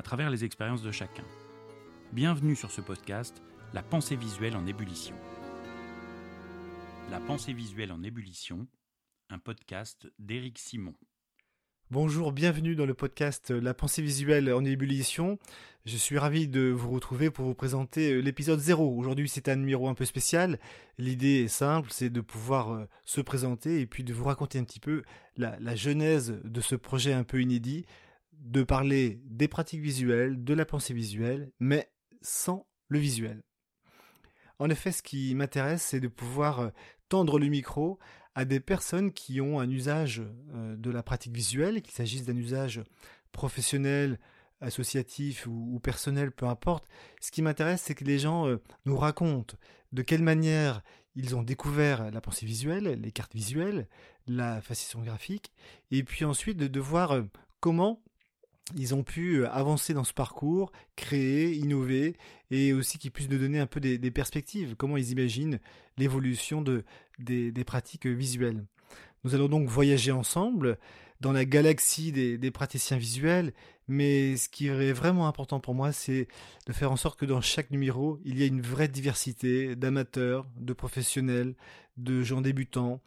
à travers les expériences de chacun. Bienvenue sur ce podcast, La pensée visuelle en ébullition. La pensée visuelle en ébullition, un podcast d'Éric Simon. Bonjour, bienvenue dans le podcast La pensée visuelle en ébullition. Je suis ravi de vous retrouver pour vous présenter euh, l'épisode 0. Aujourd'hui, c'est un numéro un peu spécial. L'idée est simple, c'est de pouvoir euh, se présenter et puis de vous raconter un petit peu la genèse de ce projet un peu inédit, de parler des pratiques visuelles, de la pensée visuelle, mais sans le visuel. En effet, ce qui m'intéresse, c'est de pouvoir euh, tendre le micro à des personnes qui ont un usage euh, de la pratique visuelle, qu'il s'agisse d'un usage professionnel, associatif ou, personnel, peu importe. Ce qui m'intéresse, c'est que les gens euh, nous racontent de quelle manière ils ont découvert la pensée visuelle, les cartes visuelles, la fascination graphique, et puis ensuite de voir comment ils ont pu euh, avancer dans ce parcours, créer, innover, et aussi qu'ils puissent nous donner un peu des, perspectives, comment ils imaginent l'évolution de, des, pratiques visuelles. Nous allons donc voyager ensemble dans la galaxie des, praticiens visuels, mais ce qui est vraiment important pour moi, c'est de faire en sorte que dans chaque numéro, il y ait une vraie diversité d'amateurs, de professionnels, de gens débutants,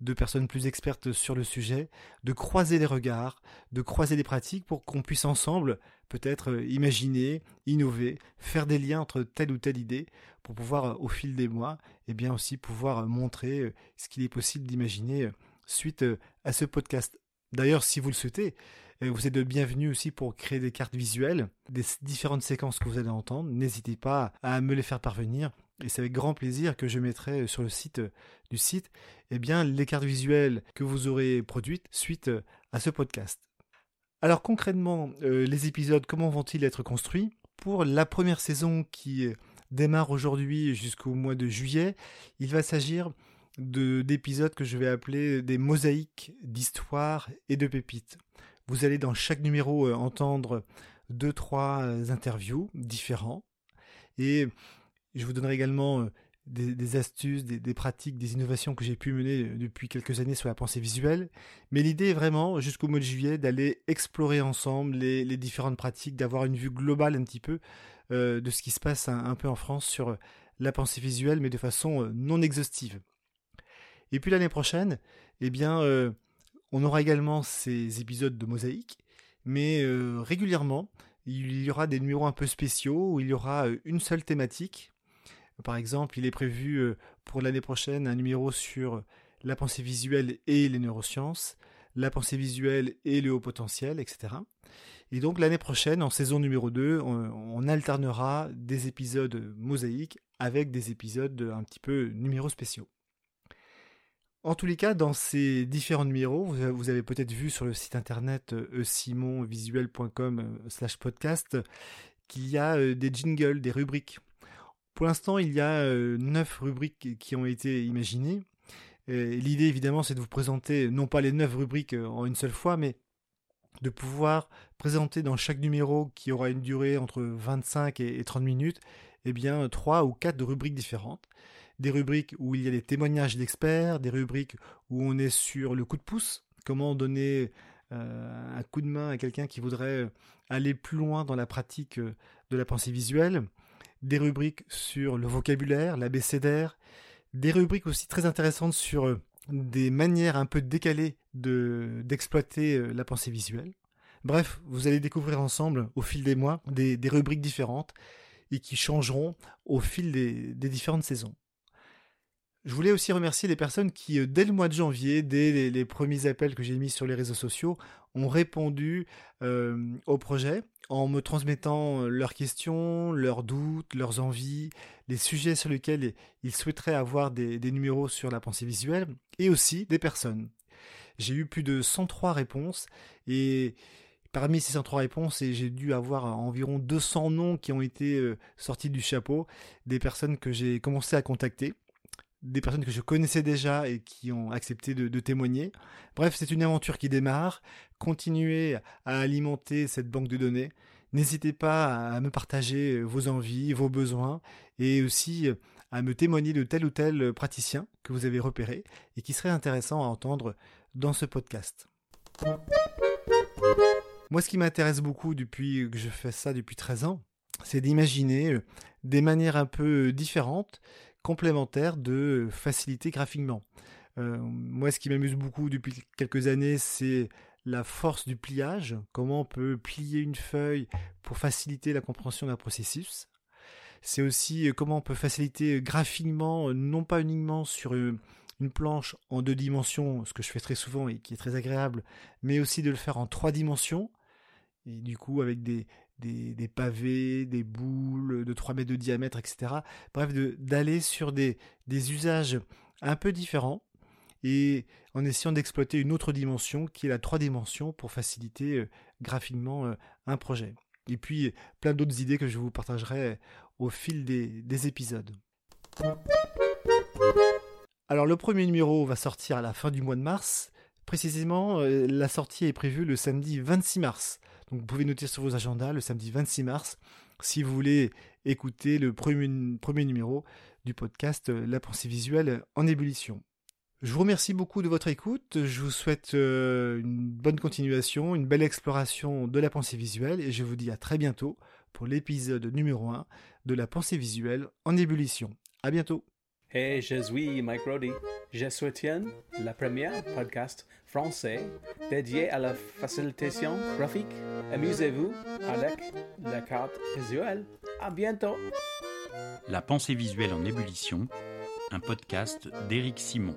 de personnes plus expertes sur le sujet, de croiser les regards, de croiser les pratiques pour qu'on puisse ensemble peut-être euh, imaginer, innover, faire des liens entre telle ou telle idée pour pouvoir euh, au fil des mois et eh bien aussi pouvoir euh, montrer ce qu'il est possible d'imaginer suite à ce podcast. D'ailleurs, si vous le souhaitez, vous êtes bienvenue aussi pour créer des cartes visuelles, des différentes séquences que vous allez entendre. N'hésitez pas à me les faire parvenir et c'est avec grand plaisir que je mettrai sur le site du site eh bien, les cartes visuelles que vous aurez produites suite à ce podcast. Alors concrètement, euh, les épisodes, comment vont-ils être construits? Pour la première saison qui démarre aujourd'hui jusqu'au mois de juillet, il va s'agir d'épisodes que je vais appeler des mosaïques d'histoire et de pépites. Vous allez dans chaque numéro euh, entendre deux, trois interviews différents et je vous donnerai également euh, des, astuces, des, pratiques, des innovations que j'ai pu mener euh, depuis quelques années sur la pensée visuelle. Mais l'idée est vraiment, jusqu'au mois de juillet, d'aller explorer ensemble les, différentes pratiques, d'avoir une vue globale un petit peu euh, de ce qui se passe un, peu en France sur la pensée visuelle, mais de façon non exhaustive. Et puis l'année prochaine, eh bien, on aura également ces épisodes de mosaïque, mais régulièrement, il y aura des numéros un peu spéciaux où il y aura une seule thématique par exemple, il est prévu euh, pour l'année prochaine un numéro sur la pensée visuelle et les neurosciences, la pensée visuelle et le haut potentiel, etc. Et donc l'année prochaine, en saison numéro 2, on, alternera des épisodes mosaïques avec des épisodes un petit peu numéros spéciaux. En tous les cas, dans ces différents numéros, vous avez peut-être vu sur le site internet euh, simonvisuel.com euh, slash podcast qu'il y a des jingles, des rubriques pour l'instant, il y a euh, neuf rubriques qui ont été imaginées. L'idée, évidemment, c'est de vous présenter non pas les neuf rubriques euh, en une seule fois, mais de pouvoir présenter dans chaque numéro qui aura une durée entre 25 et 30 minutes, eh bien, trois ou quatre rubriques différentes. Des rubriques où il y a des témoignages d'experts, des rubriques où on est sur le coup de pouce, comment donner euh, un coup de main à quelqu'un qui voudrait aller plus loin dans la pratique de la pensée visuelle, des rubriques sur le vocabulaire, l'abécédaire, des rubriques aussi très intéressantes sur euh, des manières un peu décalées de, d'exploiter euh, la pensée visuelle. Bref, vous allez découvrir ensemble, au fil des mois, des, rubriques différentes et qui changeront au fil des différentes saisons. Je voulais aussi remercier les personnes qui, euh, dès le mois de janvier, dès les, premiers appels que j'ai mis sur les réseaux sociaux, ont répondu euh, au projet en me transmettant euh, leurs questions, leurs doutes, leurs envies, les sujets sur lesquels ils souhaiteraient avoir des, numéros sur la pensée visuelle, et aussi des personnes. J'ai eu plus de 103 réponses, et parmi ces 103 réponses, j'ai dû avoir environ 200 noms qui ont été sortis du chapeau, des personnes que j'ai commencé à contacter, des personnes que je connaissais déjà et qui ont accepté de, témoigner. Bref, c'est une aventure qui démarre. Continuez à alimenter cette banque de données. N'hésitez pas à me partager vos envies, vos besoins et aussi à me témoigner de tel ou tel praticien que vous avez repéré et qui serait intéressant à entendre dans ce podcast. Moi, ce qui m'intéresse beaucoup depuis que je fais ça depuis 13 ans, c'est d'imaginer des manières un peu différentes, complémentaires de faciliter graphiquement. Euh, moi, ce qui m'amuse beaucoup depuis quelques années, c'est la force du pliage, comment on peut plier une feuille pour faciliter la compréhension d'un processus. C'est aussi euh, comment on peut faciliter graphiquement, non pas uniquement sur une planche en deux dimensions, ce que je fais très souvent et qui est très agréable, mais aussi de le faire en trois dimensions, et du coup avec des, des, pavés, des boules de 3 mètres de diamètre, etc. Bref, d'aller sur des, usages un peu différents et en essayant d'exploiter une autre dimension qui est la 3 dimensions pour faciliter euh, graphiquement euh, un projet. Et puis plein d'autres idées que je vous partagerai au fil des, des épisodes. Alors le premier numéro va sortir à la fin du mois de mars. Précisément, euh, la sortie est prévue le samedi 26 mars. Vous pouvez noter sur vos agendas le samedi 26 mars si vous voulez écouter le premier, premier numéro du podcast euh, La pensée visuelle en ébullition. Je vous remercie beaucoup de votre écoute. Je vous souhaite euh, une bonne continuation, une belle exploration de la pensée visuelle et je vous dis à très bientôt pour l'épisode numéro 1 de la pensée visuelle en ébullition. À bientôt. Hey, je suis Mike Brody. Je soutiens la première podcast français dédié à la facilitation graphique. Amusez-vous avec la carte visuelle. À bientôt. La pensée visuelle en ébullition, un podcast d'Éric Simon.